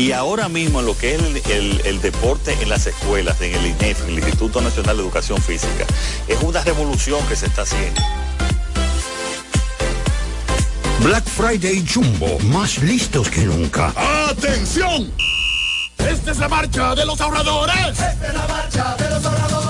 Y ahora mismo lo que es el, el- el deporte en las escuelas, en el INEF, en el Instituto Nacional de Educación Física, es una revolución que se está haciendo. Black Friday Jumbo, más listos que nunca. ¡Atención! Esta es la marcha de los ahorradores. Esta es la marcha de los ahorradores.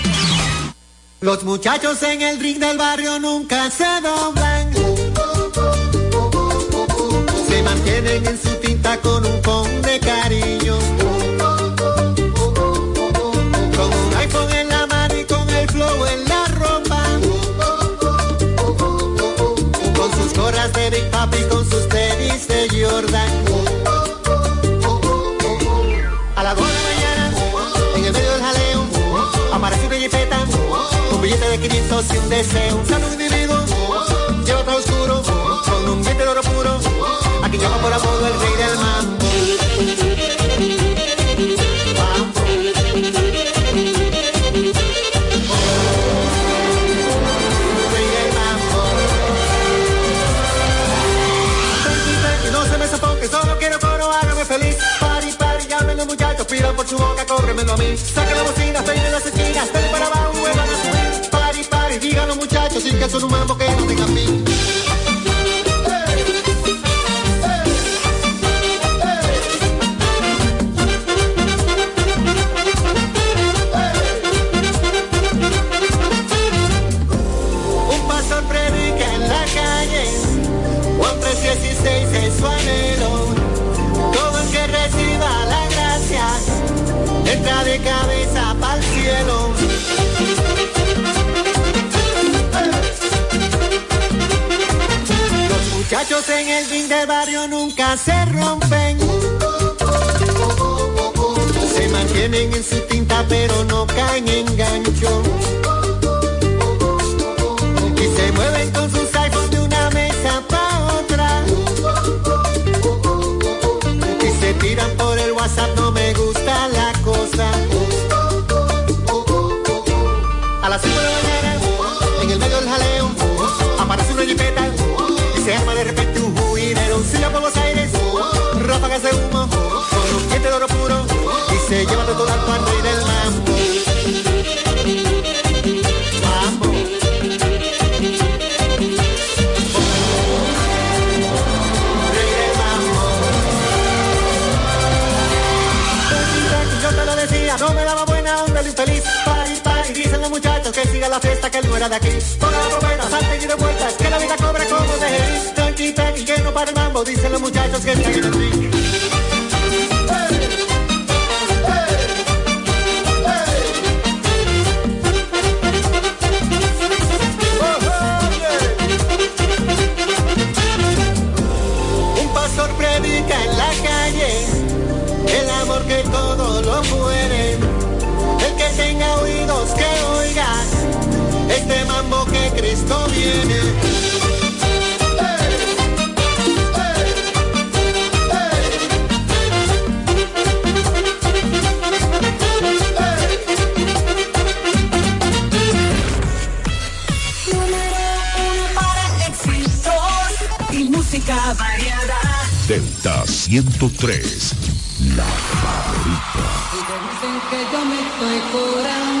Los muchachos en el ring del barrio nunca se doblan. Se mantienen en su tinta con un con de cariño. 500 y un deseo. Un saludo individuo, lleva otro oscuro, con un diente de oro puro, a quien llama por apodo el rey del mambo. Solo quiero coro, hágame feliz. Pari, pari, llamen los muchachos, pidan por su boca, cóbremelo a mí. Son un mambo que no tenga fin. Muchachos en el ring del barrio nunca se rompen. Se mantienen en su tinta pero no caen en gancho. Y se mueven con todo alto al rey del mambo. Mambo. Rey del mambo. Yo te lo decía, no me daba buena onda el infeliz. Pari, pari, dicen los muchachos que siga la fiesta, que él no era de aquí. Ponga la propena, salte y de vueltas, que la vida cobra como de Jerez. Tranqui, tranqui, que no para el mambo, dicen los muchachos que en el mambo que Cristo viene. Y variada. Delta 103. La favorita. Dicen que yo me estoy curando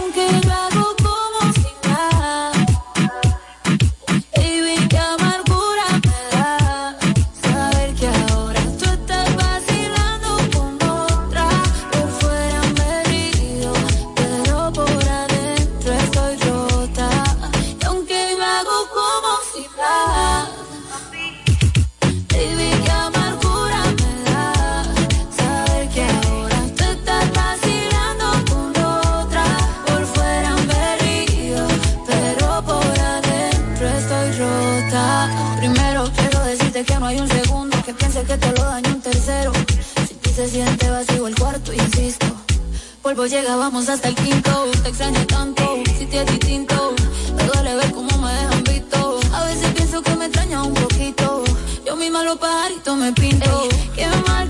Vuelvo, llega, vamos hasta el quinto. Te extraño tanto, si te es distinto. Me duele ver cómo me dejan visto. A veces pienso que me extraña un poquito. Yo misma los pajaritos me pinto. Ey, qué mal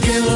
que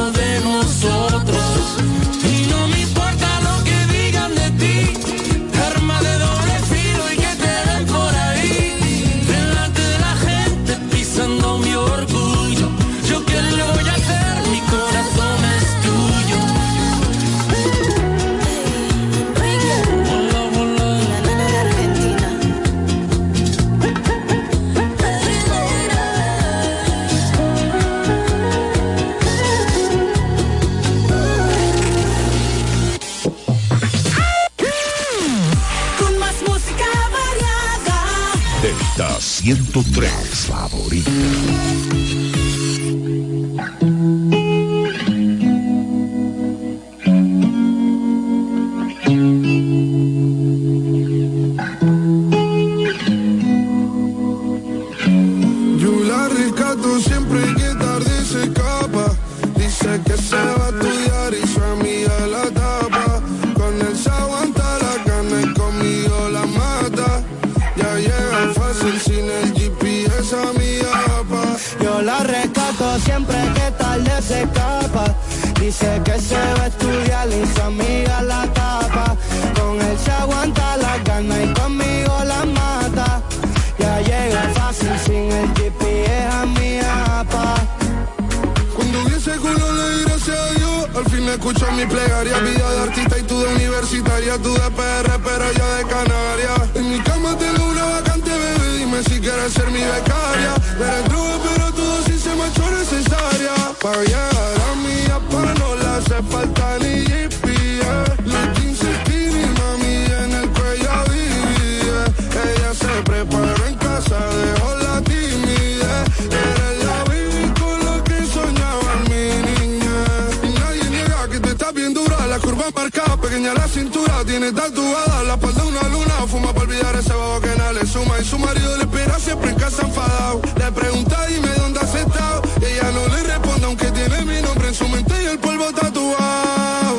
bien dura La curva marcada, pequeña la cintura Tiene tatuada la espalda una luna Fuma para olvidar ese babo que nada le suma Y su marido le espera siempre en casa enfadado Le pregunta dime dónde has estado ella no le responde aunque tiene mi nombre en su mente Y el polvo tatuado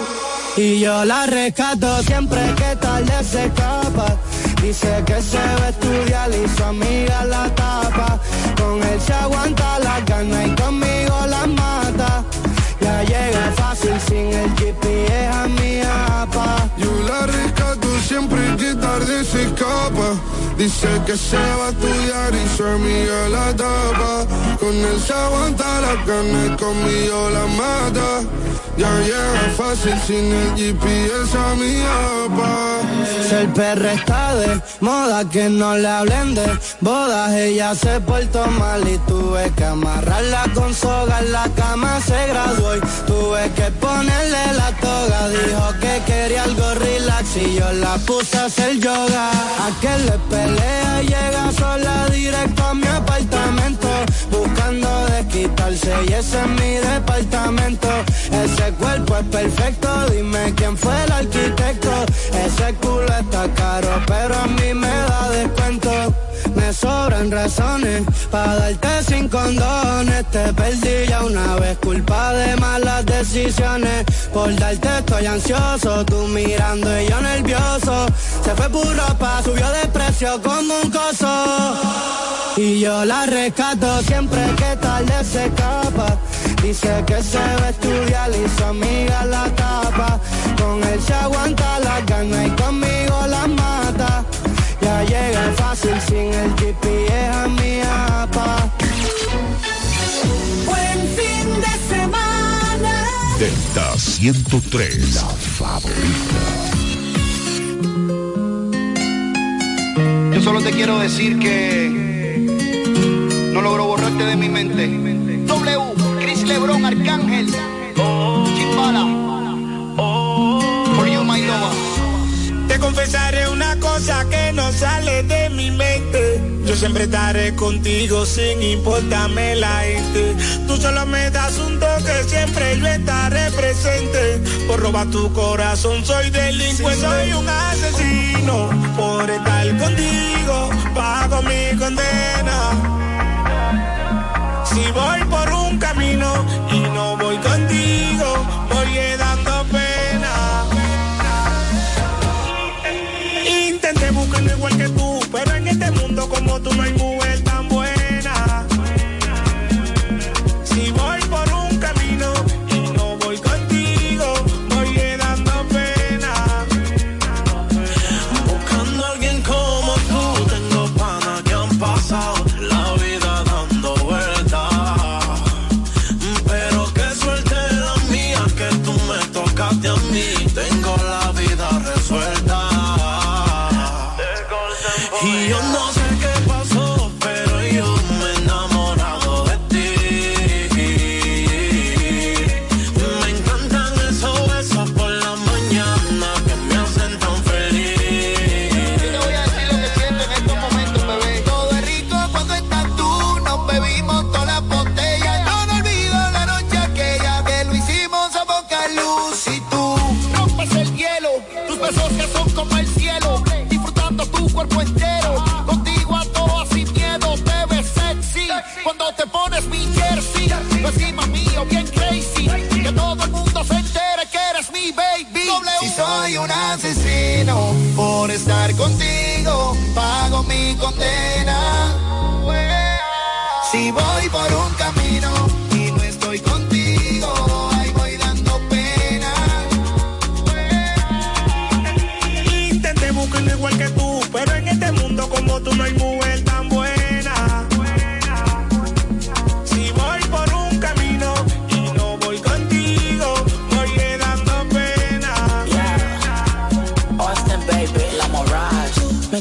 Y yo la rescato siempre que tarde se escapa. Dice que se va a estudiar y su amiga la tapa. Con él se aguanta la gana y conmigo la mata. Ya llega fácil sin el GPS a mi apa. Yo la rescato siempre que tarde se escapa. Dice que se va a estudiar y su amiga la tapa. Con él se aguanta la carne conmigo la mata. Ya llega fácil sin el GPS a mi apa. El perro está de moda, que no le hablen de bodas. Ella se portó mal y tuve que amarrarla con soga. En la cama se graduó y tuve que ponerle la toga. Dijo que quería algo relax y yo la puse a hacer yoga. A que le pelea llega sola directo a mi apartamento. Buscando desquitarse y ese es mi departamento. Ese cuerpo es perfecto, dime quién fue el arquitecto. Ese culo está caro, pero a mí me da descuento. Me sobran razones para darte sin condones. Te perdí ya una vez, culpa de malas decisiones. Por darte estoy ansioso, tú mirando y yo nervioso. Se fue por ropa, subió de precio como un coso. Y yo la rescato siempre que tarde se escapa. Dice que se va a estudiar y su amiga la tapa. Con él se aguanta la gana y conmigo la mata. Ya llega fácil sin el GPS a mi apa. Buen fin de semana. Delta 103. La favorita. Yo solo te quiero decir que no logro borrarte de mi mente. W, siempre estaré contigo sin importarme la gente. Tú solo me das un toque, siempre yo estaré presente. Por robar tu corazón soy delincuente, soy un asesino. Por estar contigo, pago mi condena. Si voy por un camino tú no hay mujer Estar contigo, pago mi condena. Si voy por un camino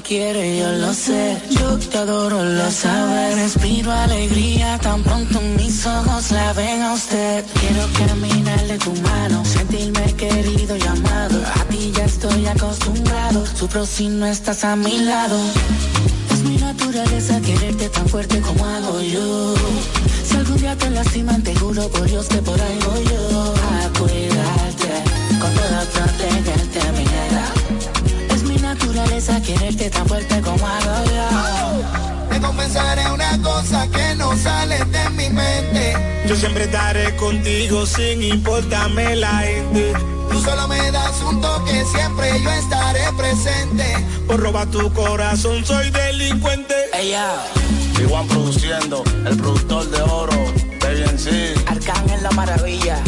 quiere, yo lo sé. Yo te adoro, lo sabes. Respiro alegría tan pronto mis ojos la ven a usted. Quiero caminarle tu mano, sentirme querido y amado. A ti ya estoy acostumbrado. Sufro si no estás a mi lado. Es mi naturaleza quererte tan fuerte como hago yo. Si algún día te lastiman, te juro por Dios que por voy yo. A quererte tan fuerte como hago yo. Te confesaré una cosa que no sale de mi mente. Yo siempre estaré contigo sin importarme la gente. Tú solo me das un toque, siempre yo estaré presente. Por robar tu corazón soy delincuente. Ella, Igual produciendo, el productor de oro, Baby en sí. Arcángel la maravilla.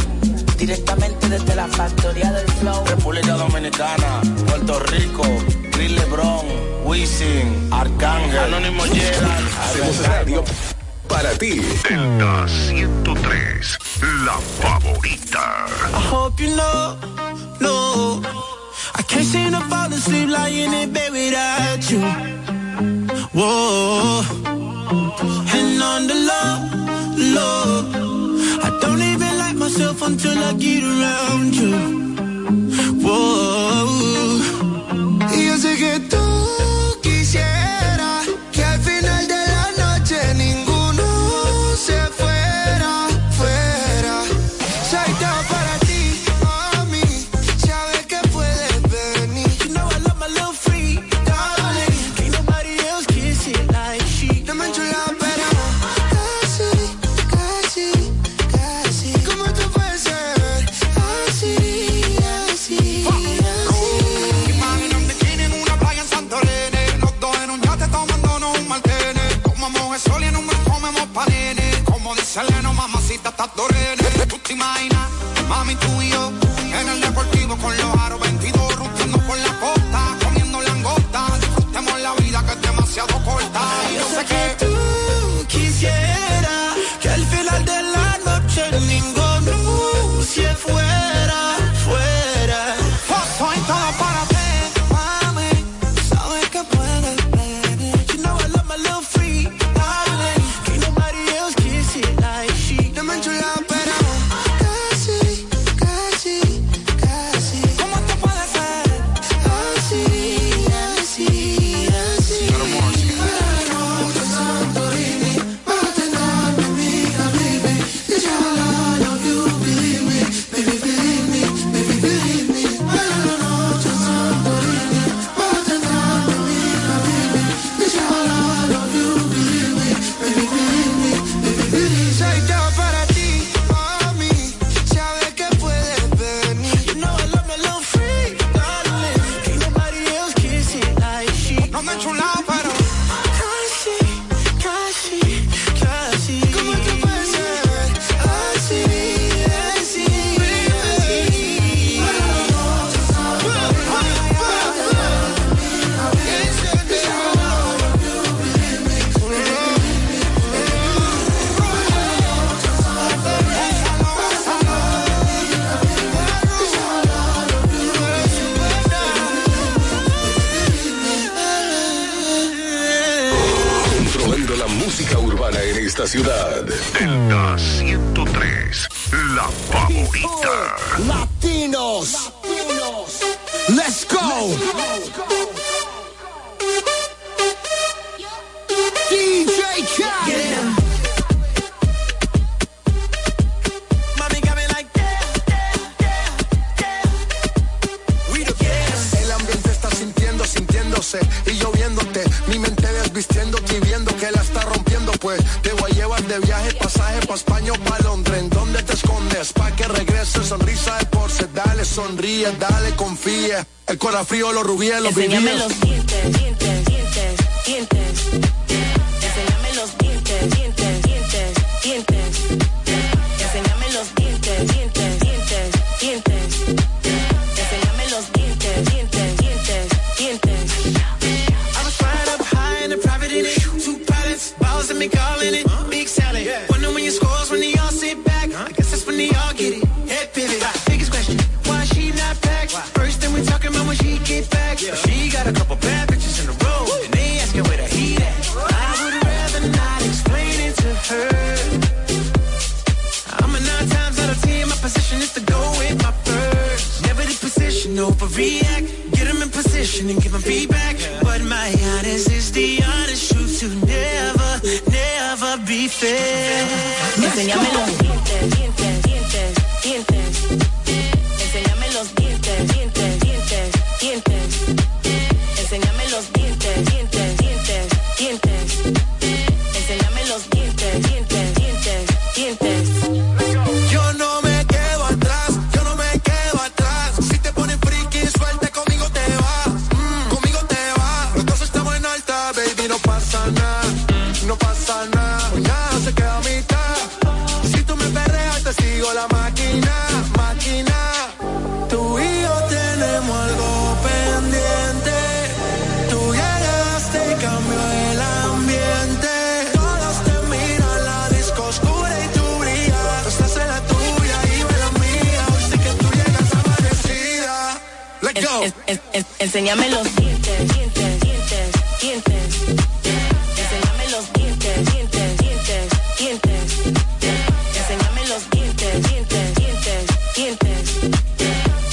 Directamente desde la factoría del flow. República Dominicana, Puerto Rico, Chris Lebron, Wisin, Arcángel, Anónimo Gerald. Hacemos radio para ti. Delta 103, la favorita. I hope you know, no. I can't seem to fall asleep lying in bed without you. Whoa. And on the low, low. I don't even like myself until I get around you. Whoa. Ciudad. Delta 103, la favorita. Latinos. sonríe, dale, confía. El corazón frío, los rubíes, los Enséñame Enséñame los dientes, dientes, dientes, dientes. Enséñame los dientes, dientes, dientes, dientes. Enséñame los dientes, dientes, dientes, dientes.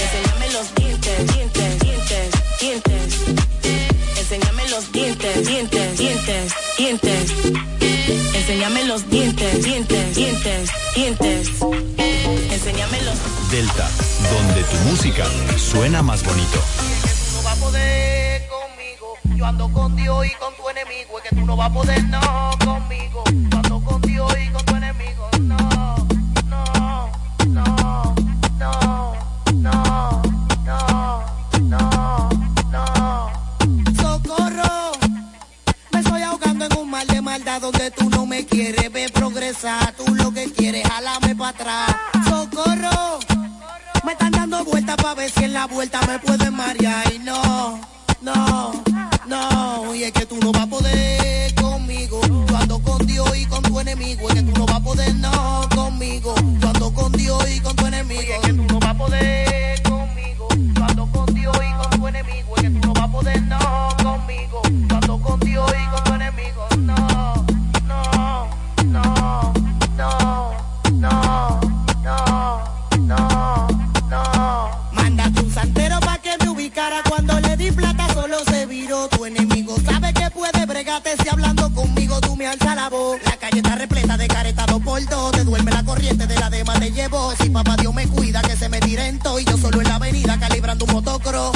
Enséñame los dientes, dientes, dientes, dientes. Enséñame los dientes, dientes, dientes, dientes. Enséñame los dientes, dientes, dientes, dientes. Enséñame los Delta, donde tu música suena más bonito. Si papá Dios me cuida, que se me tiren todo. Y yo solo en la avenida calibrando un motocross.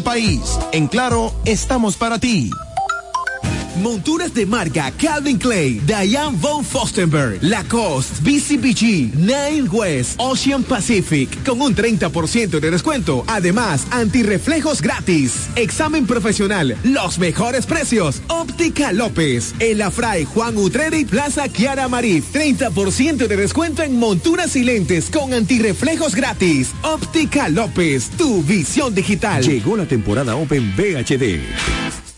país. En Claro, estamos para ti. Monturas de marca Calvin Clay, Diane von Fostenberg, Lacoste, BCBG, Nine West, Ocean Pacific, con un 30% de descuento. Además, antirreflejos gratis. Examen profesional, los mejores precios. Óptica López, El Afray Juan Utreri, Plaza Kiara Marí. 30% de descuento en monturas y lentes con antirreflejos gratis. Óptica López, tu visión digital. Llegó la temporada Open VHD.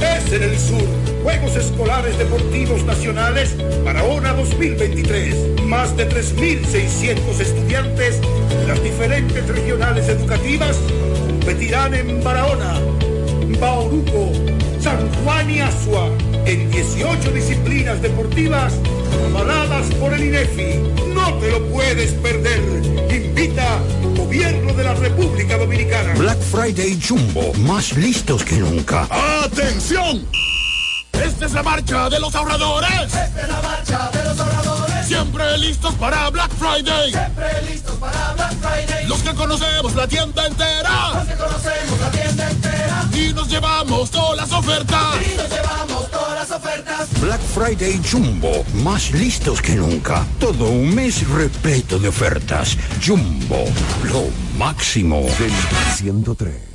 es en el sur. Juegos Escolares Deportivos Nacionales Barahona 2023. Más de 3.600 estudiantes de las diferentes regionales educativas competirán en Barahona, Bauruco, San Juan y Asua en 18 disciplinas deportivas avaladas por el INEFI. No te lo puedes perder. Invita Gobierno de la República Dominicana. Black Friday Jumbo, más listos que nunca. ¡Atención! Esta es la marcha de los ahorradores. Esta es la marcha de los ahorradores. Siempre listos para Black Friday. Siempre listos para Black Friday. Los que conocemos la tienda entera. Los que conocemos la tienda entera. Y nos llevamos todas las ofertas. Y nos llevamos todas las ofertas. Black Friday Jumbo, más listos que nunca. Todo un mes repleto de ofertas. Jumbo, lo máximo. Del 103.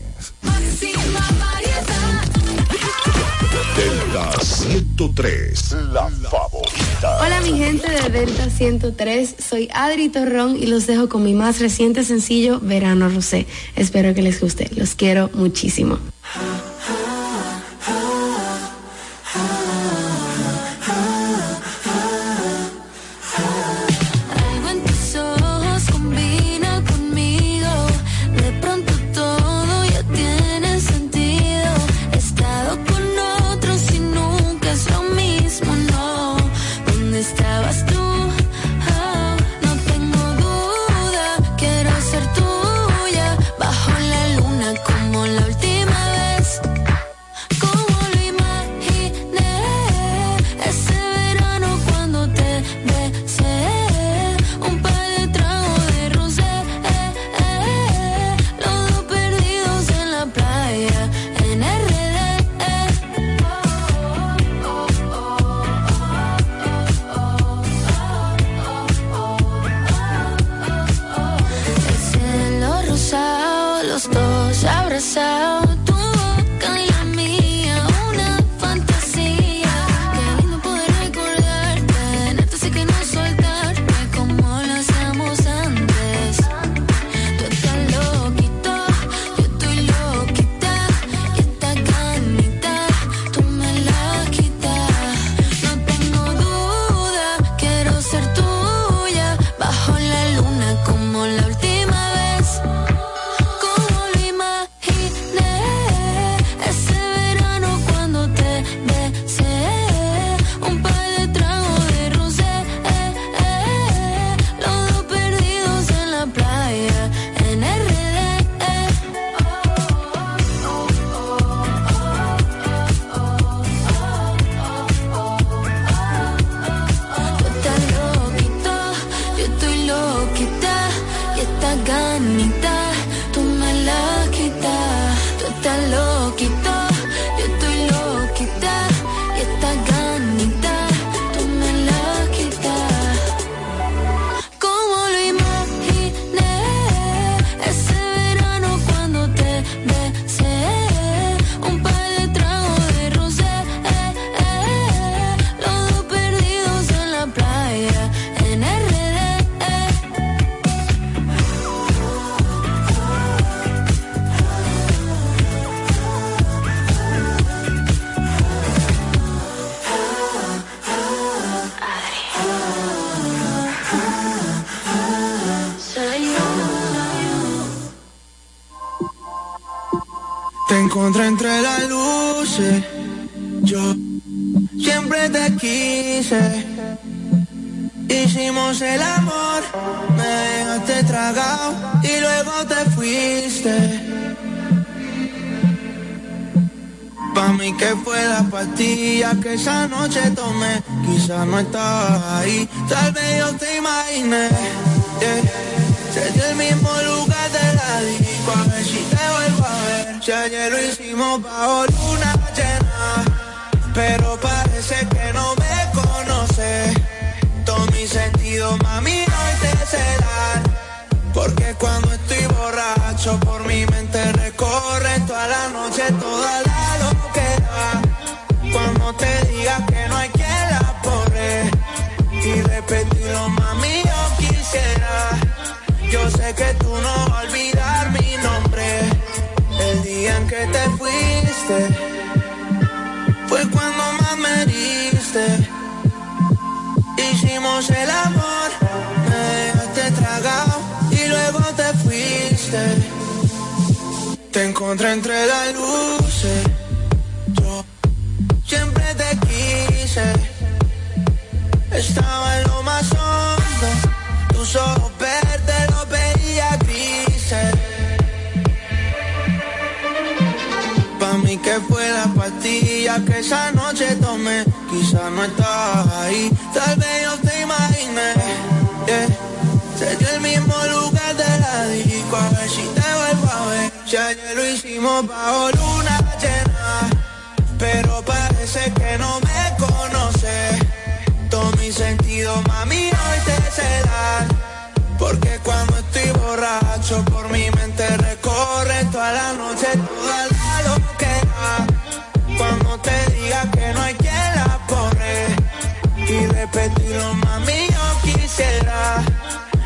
Delta 103, la favorita. Hola mi gente de Delta 103, soy Adri Torrón y los dejo con mi más reciente sencillo Verano Rosé. Espero que les guste, los quiero muchísimo. Huh? Encontré entre las luces. Yo siempre te quise. Hicimos el amor, me dejaste tragado y luego te fuiste. Pa' mí que fue la pastilla que esa noche tomé, quizás no estabas ahí, tal vez yo te imaginé. yeah. Desde el mismo lugar de la disco, a ver si te vuelvo. Si ayer lo hicimos bajo luna llena, pero parece que no me conoces. Todo mi sentido, mami, hoy te serán. Porque cuando estoy borracho, por mi mente recorre toda la noche, toda la loquera. Cuando te diga que no hay quien la borre y repetirlo, mami, yo quisiera. Yo sé que tú no vas a olvidar mi nombre. El día en que te fuiste fue cuando más me diste. Hicimos el amor, me dejaste tragado y luego te fuiste. Te encontré entre las luces. Yo siempre te quise. Estaba en lo más hondo. Tus ojos verdes pastilla que esa noche tomé. Quizás no estabas ahí, tal vez yo te imaginé. Yeah. Desde el mismo lugar de la disco, a ver si te vuelvo a ver. Si ayer lo hicimos bajo luna llena, pero parece que no me conoces. Todo mi sentido, mami, hoy te será. Porque cuando estoy borracho, por mi mente recorre toda la noche, toda la y repetirlo, mami, yo quisiera.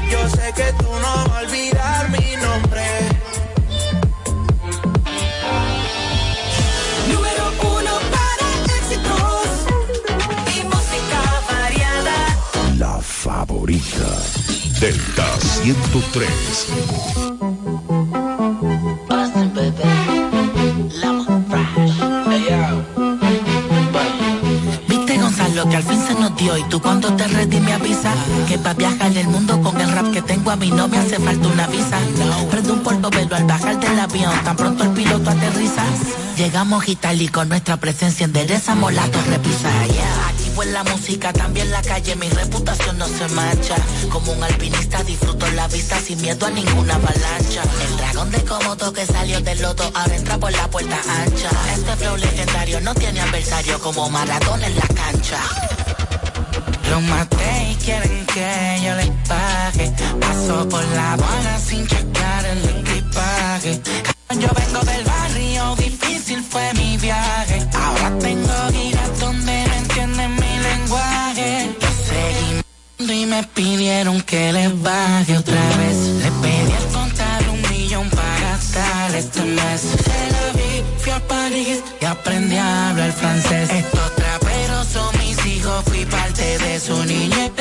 Yo sé que tú no vas a olvidar mi nombre. Número uno para éxitos y música variada. La favorita. Delta 103. Dio y tú cuando te ready me avisas que pa' viajar el mundo con el rap que tengo a mí no me hace falta una visa. Prendo un polvo velo al bajar del avión, tan pronto el piloto aterriza. Llegamos y tal y con nuestra presencia enderezamos la torre pisa. Activo en la música, también la calle, mi reputación no se mancha. Como un alpinista disfruto la vista sin miedo a ninguna avalancha. El dragón de Komodo que salió del loto ahora entra por la puerta ancha. Este flow legendario no tiene adversario como Maradona en la cancha. Los maté y quieren que yo les pague. Paso por la aduana sin checar el equipaje. Yo vengo del barrio, difícil fue mi viaje. Ahora tengo giras donde no entienden mi lenguaje. Seguí y me pidieron que les baje otra vez. Le pedí al contar un millón para gastar este mes. Se la vi, fui a París y aprendí a hablar francés. Fui parte de su niñez.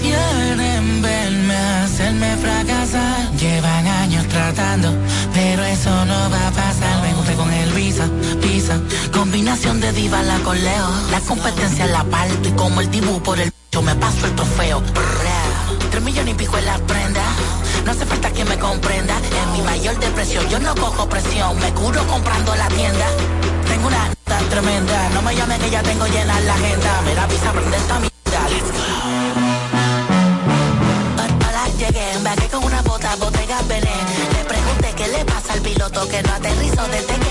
Quieren verme hacerme fracasar. Llevan años tratando, pero eso no va a pasar. Me junté con el visa, visa. Combinación de diva la con Leo. La competencia la parto y como el dibujo por el yo me paso el trofeo. Tres millones y pico en la prenda. No hace falta que me comprenda. En mi mayor depresión yo no cojo presión. Me curo comprando la tienda. Tengo una tan tremenda. No me llamen que ya tengo llena la agenda. Me da visa prende esta mierda. Let's go. Ahora llegué, con una bota, botella Belén. Le pregunté qué le pasa al piloto que no aterrizó desde que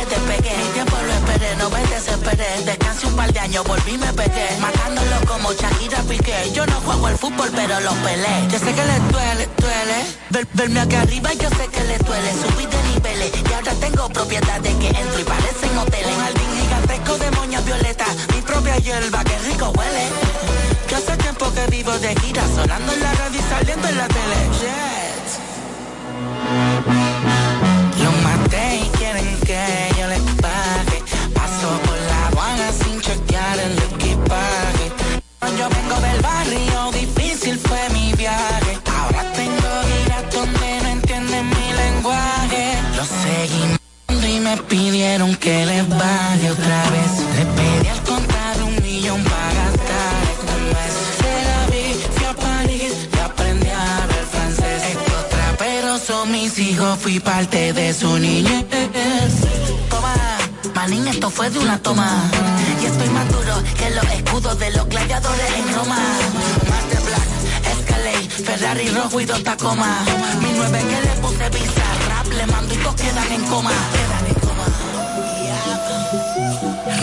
desesperé. Descansé un par de años, volví me pegué. Matándolo como Shakira Piqué. Yo no juego al fútbol, pero lo peleé. Yo sé que le duele, duele. Ver- verme aquí arriba, yo sé que le duele. Subí de niveles y ahora tengo propiedades que entro y parecen hoteles. Un jardín gigantesco de moñas violetas. Mi propia hierba, que rico huele. Yo hace tiempo que vivo de gira, sonando en la radio y saliendo en la tele. me pidieron que les baje otra vez. Le pedí al contado un millón para gastar este mes. Se la vi, fui a París y aprendí a hablar francés. Estos traperos son mis hijos, fui parte de su niñez. Toma, manín, esto fue de una toma. Y estoy más duro que los escudos de los gladiadores en Roma. Master Black, Escalade, Ferrari rojo y dos Tacoma. Mi nueve que le puse pizza, rap, le mando y todos quedan en coma.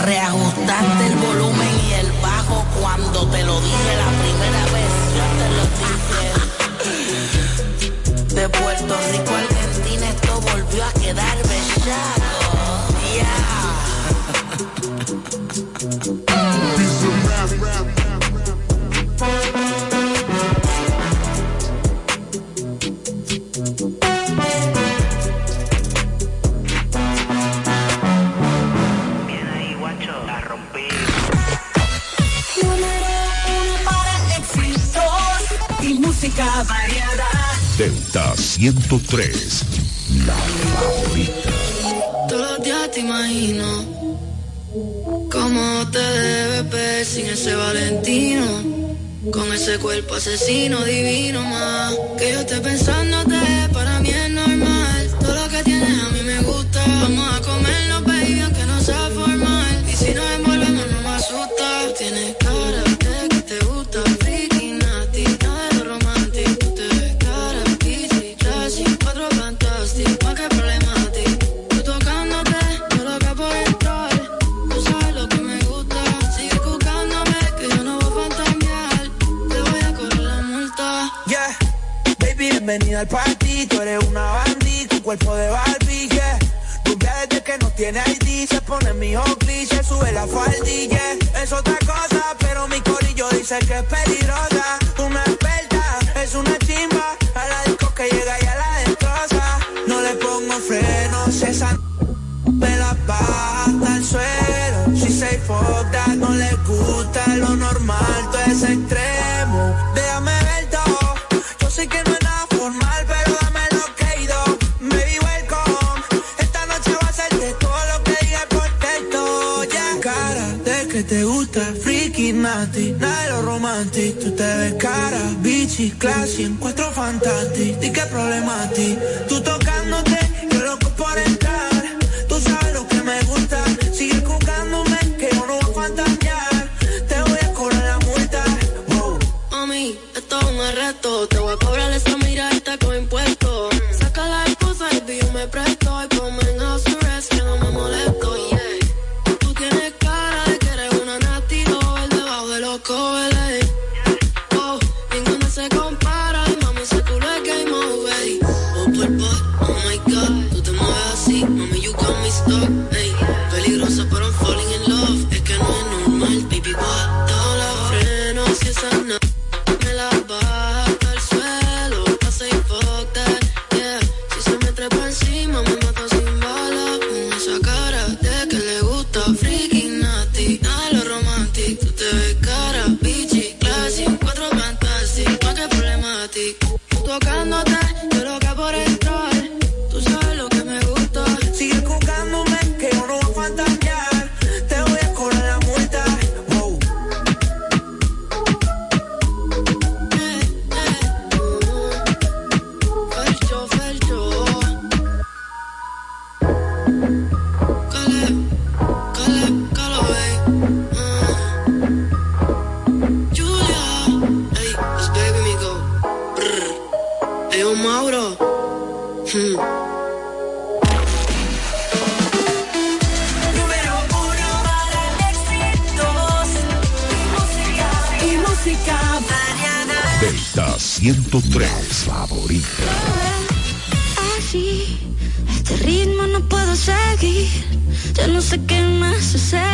Reajustaste el volumen y el bajo cuando te lo dije la primera vez. Yo te lo dije. De Puerto Rico a Argentina esto volvió a quedar bellaco. Número música variada. Delta 103, la favorita. Todos los días te imagino cómo te debes ver sin ese Valentino. Con ese cuerpo asesino divino más. Que yo esté pensándote, para mí es normal. Todo lo que tienes a mí me gusta. Vamos a comernos, al party. Tú eres una bandita, tu cuerpo de Barbie, yeah. Rubia desde que no tiene ID, se pone mi cliché, sube la faldilla. Es otra cosa, pero mi corillo dice que es peligrosa. Una experta, es una chimba. A la disco que llega y a la destroza. No le pongo frenos, esa me la baja hasta el suelo. Si se that, no le gusta lo normal, todo es extremo. Déjame nasty, nada romantic. Tú te ves cara, bichi, classy, encuentro fantástico. ¿Y qué ti? Tú tocándote, yo loco por entrar. Tú sabes lo que me gusta. Sigue jugándome, que yo no voy a fantasear. Te voy a cobrar la multa. Mami, esto es un arresto. 103, favorita. Así, este ritmo no puedo seguir. Ya no sé qué más hacer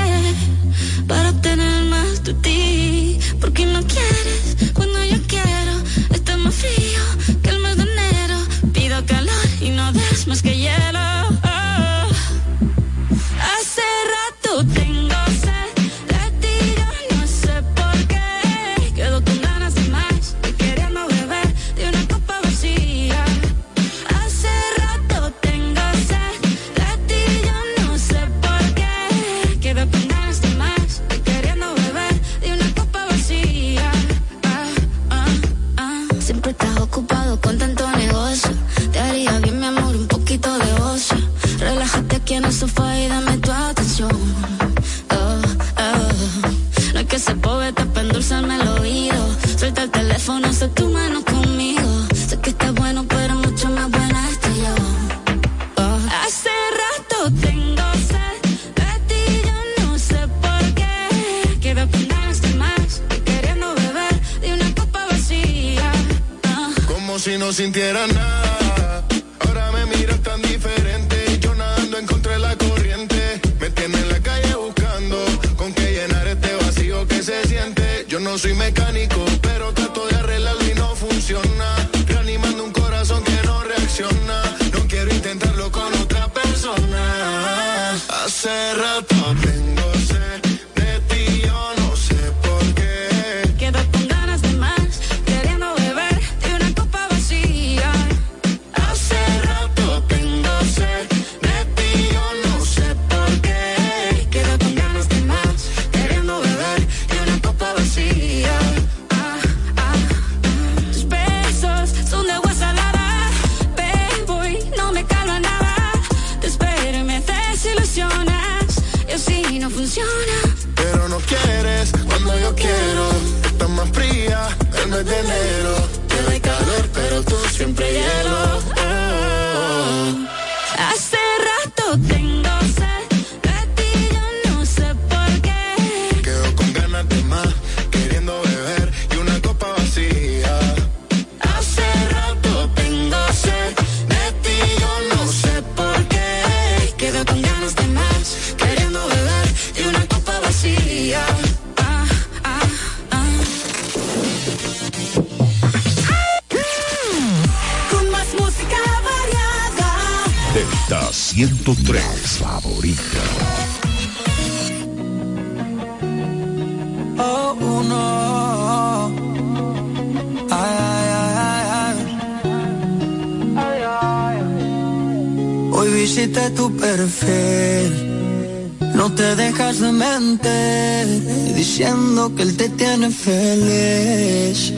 feliz.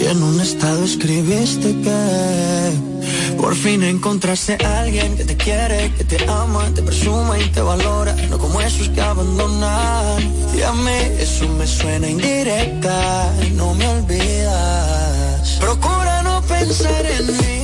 Y en un estado escribiste que por fin encontraste a alguien que te quiere, que te ama, te presume y te valora, no como esos que abandonan. Y a mí eso me suena indirecta, no me olvidas. Procura no pensar en mí.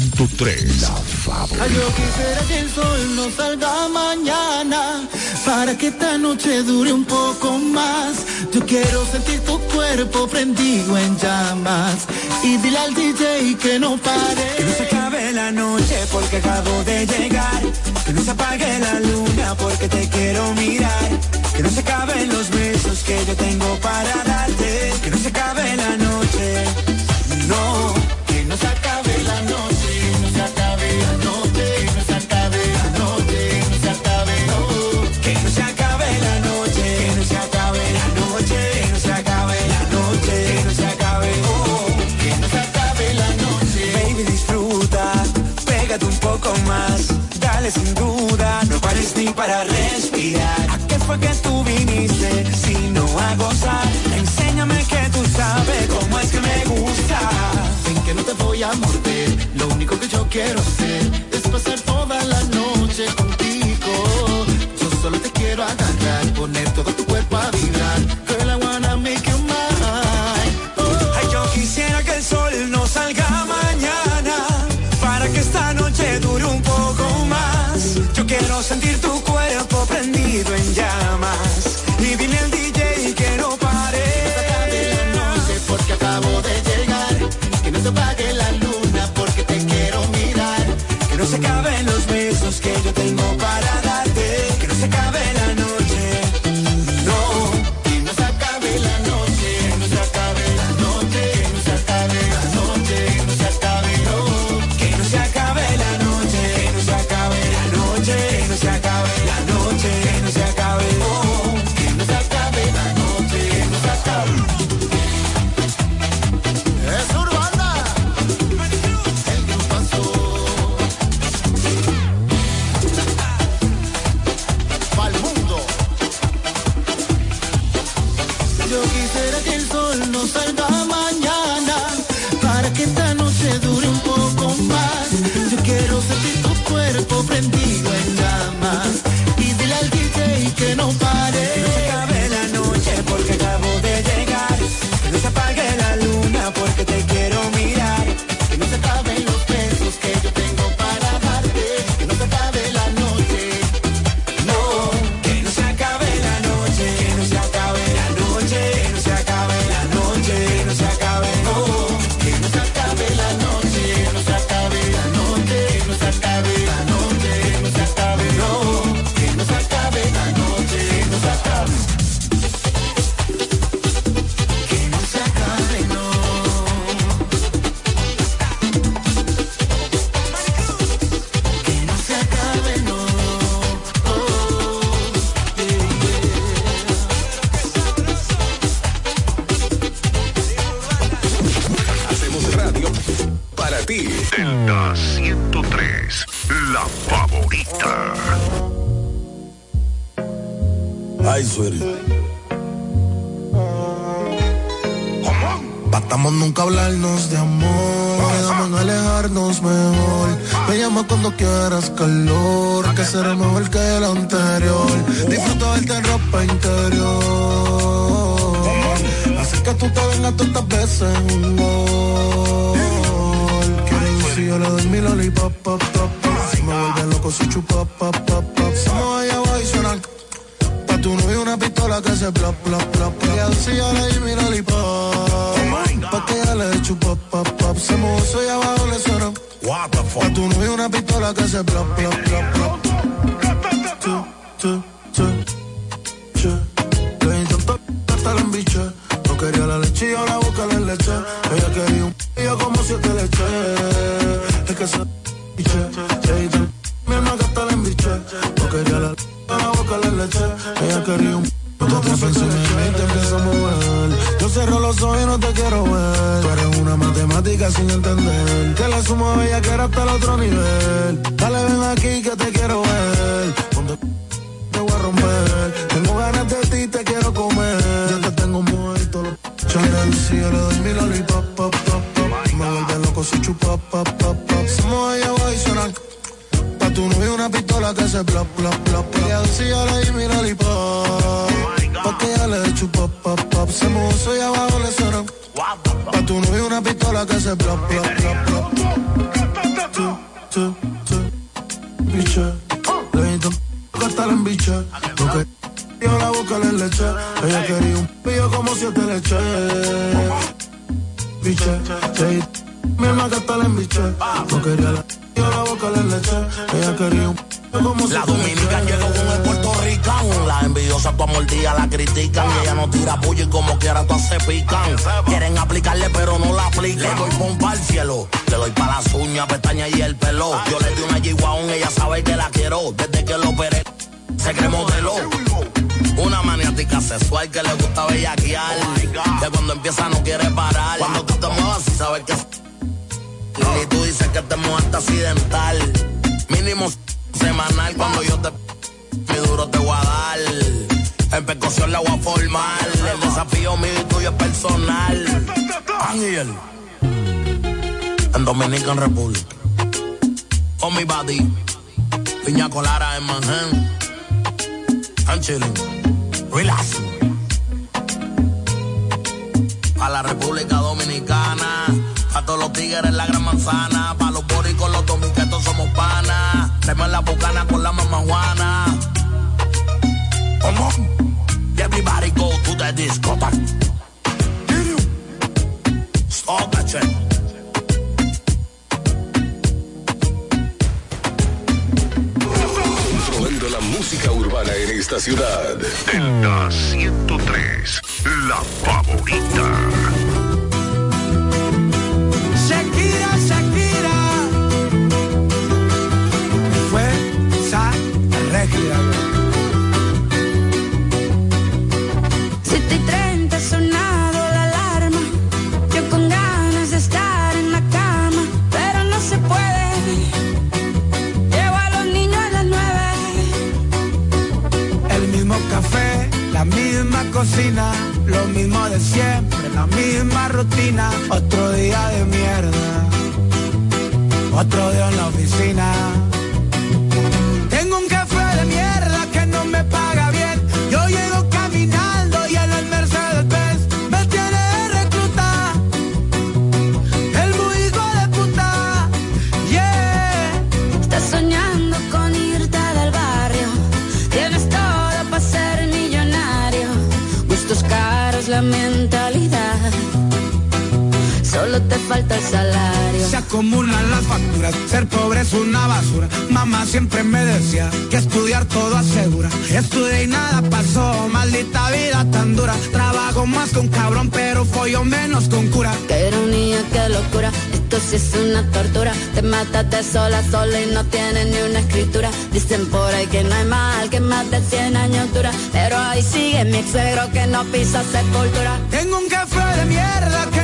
103. La favorita. Yo quisiera que el sol no salga mañana para que esta noche dure un poco más. Yo quiero sentir tu cuerpo prendido en llamas y dile al DJ que no pare. Que no se acabe la noche porque acabo de llegar. Que no se apague la luna porque te quiero mirar. Que no se acaben los besos que yo tengo para darte sin duda, no pares ni para respirar. ¿A qué fue que tú viniste si no a gozar? Enséñame que tú sabes cómo es que me gusta. Ven que no te voy a morder, lo único que yo quiero hacer Tu novio una pistola que hace bla, bla, bla, bla. Ella decía la y mira el pop. Oh pa' que ella le chupa, pop, pop. Se mozo y abajo le suena. What the fuck? Pa' tu una pistola que hace bla, bla, bla, bla. Le intentó hasta la embiche. No quería la leche y ahora busca la leche. Ella quería un p*** como siete leches. no te quiero ver. Tú eres una matemática sin entender. Que la suma bella que era hasta el otro nivel. Dale, ven aquí que te quiero ver tuyo personal. En Dominican Republic. On mi body. Piña Colara en Manhattan. I'm chilling. Relax. A la República Dominicana. A todos los tigres la gran manzana. Pa' los boricos, los dominicanos somos panas. Traemos la bucana con la mamá Juana. Esta ciudad. Delta 103, la favorita. Otro día de mierda, otro día en la oficina. Falta el salario. Se acumulan las facturas, ser pobre es una basura. Mamá siempre me decía que estudiar todo asegura. Estudié y nada pasó, maldita vida tan dura. Trabajo más con cabrón, pero follo menos con cura. Qué ironía, qué locura. Esto sí es una tortura. Te matas de sola, sola y no tienes ni una escritura. Dicen por ahí que no hay mal, que más de 100 años dura. Pero ahí sigue mi ex suegro que no pisa sepultura. Tengo un café de mierda que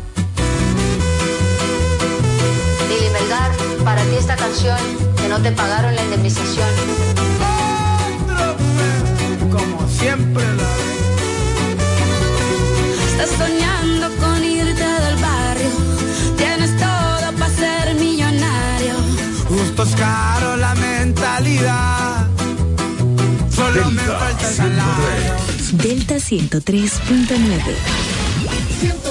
Canción que no te pagaron la indemnización. Como siempre la Estás soñando con irte del barrio. Tienes todo para ser millonario. Gustos caros, la mentalidad. Solo me falta el salario. Delta 103.9.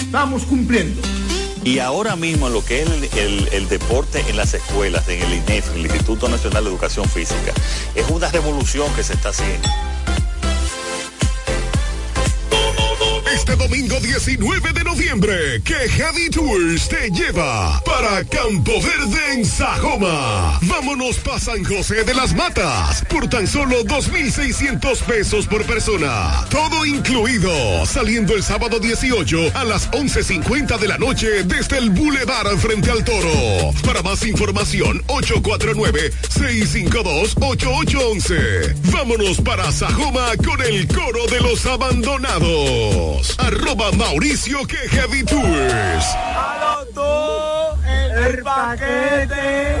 estamos cumpliendo. Y ahora mismo lo que es el, el- el deporte en las escuelas, en el INEF, el Instituto Nacional de Educación Física, es una revolución que se está haciendo. Este domingo 19 de noviembre, que Heavy Tours te lleva para Campo Verde en Sajoma. Vámonos para San José de las Matas por tan solo 2.600 pesos por persona. Todo incluido, saliendo el sábado 18 a las 11.50 de la noche desde el Boulevard frente al Toro. Para más información, 849-652-8811. Vámonos para Sajoma con el coro de los abandonados. Arroba Mauricio que Heavy Tours. el paquete.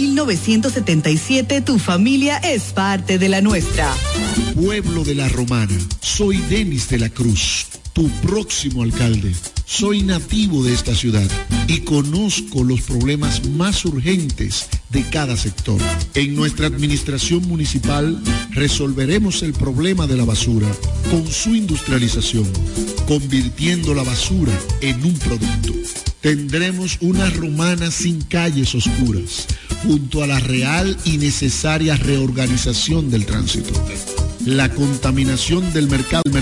1977 tu familia es parte de la nuestra. Pueblo de la Romana, soy Denis de la Cruz, tu próximo alcalde. Soy nativo de esta ciudad y conozco los problemas más urgentes de cada sector. En nuestra administración municipal resolveremos el problema de la basura con su industrialización, convirtiendo la basura en un producto. Tendremos una romana sin calles oscuras, junto a la real y necesaria reorganización del tránsito. La contaminación del mercado, mercado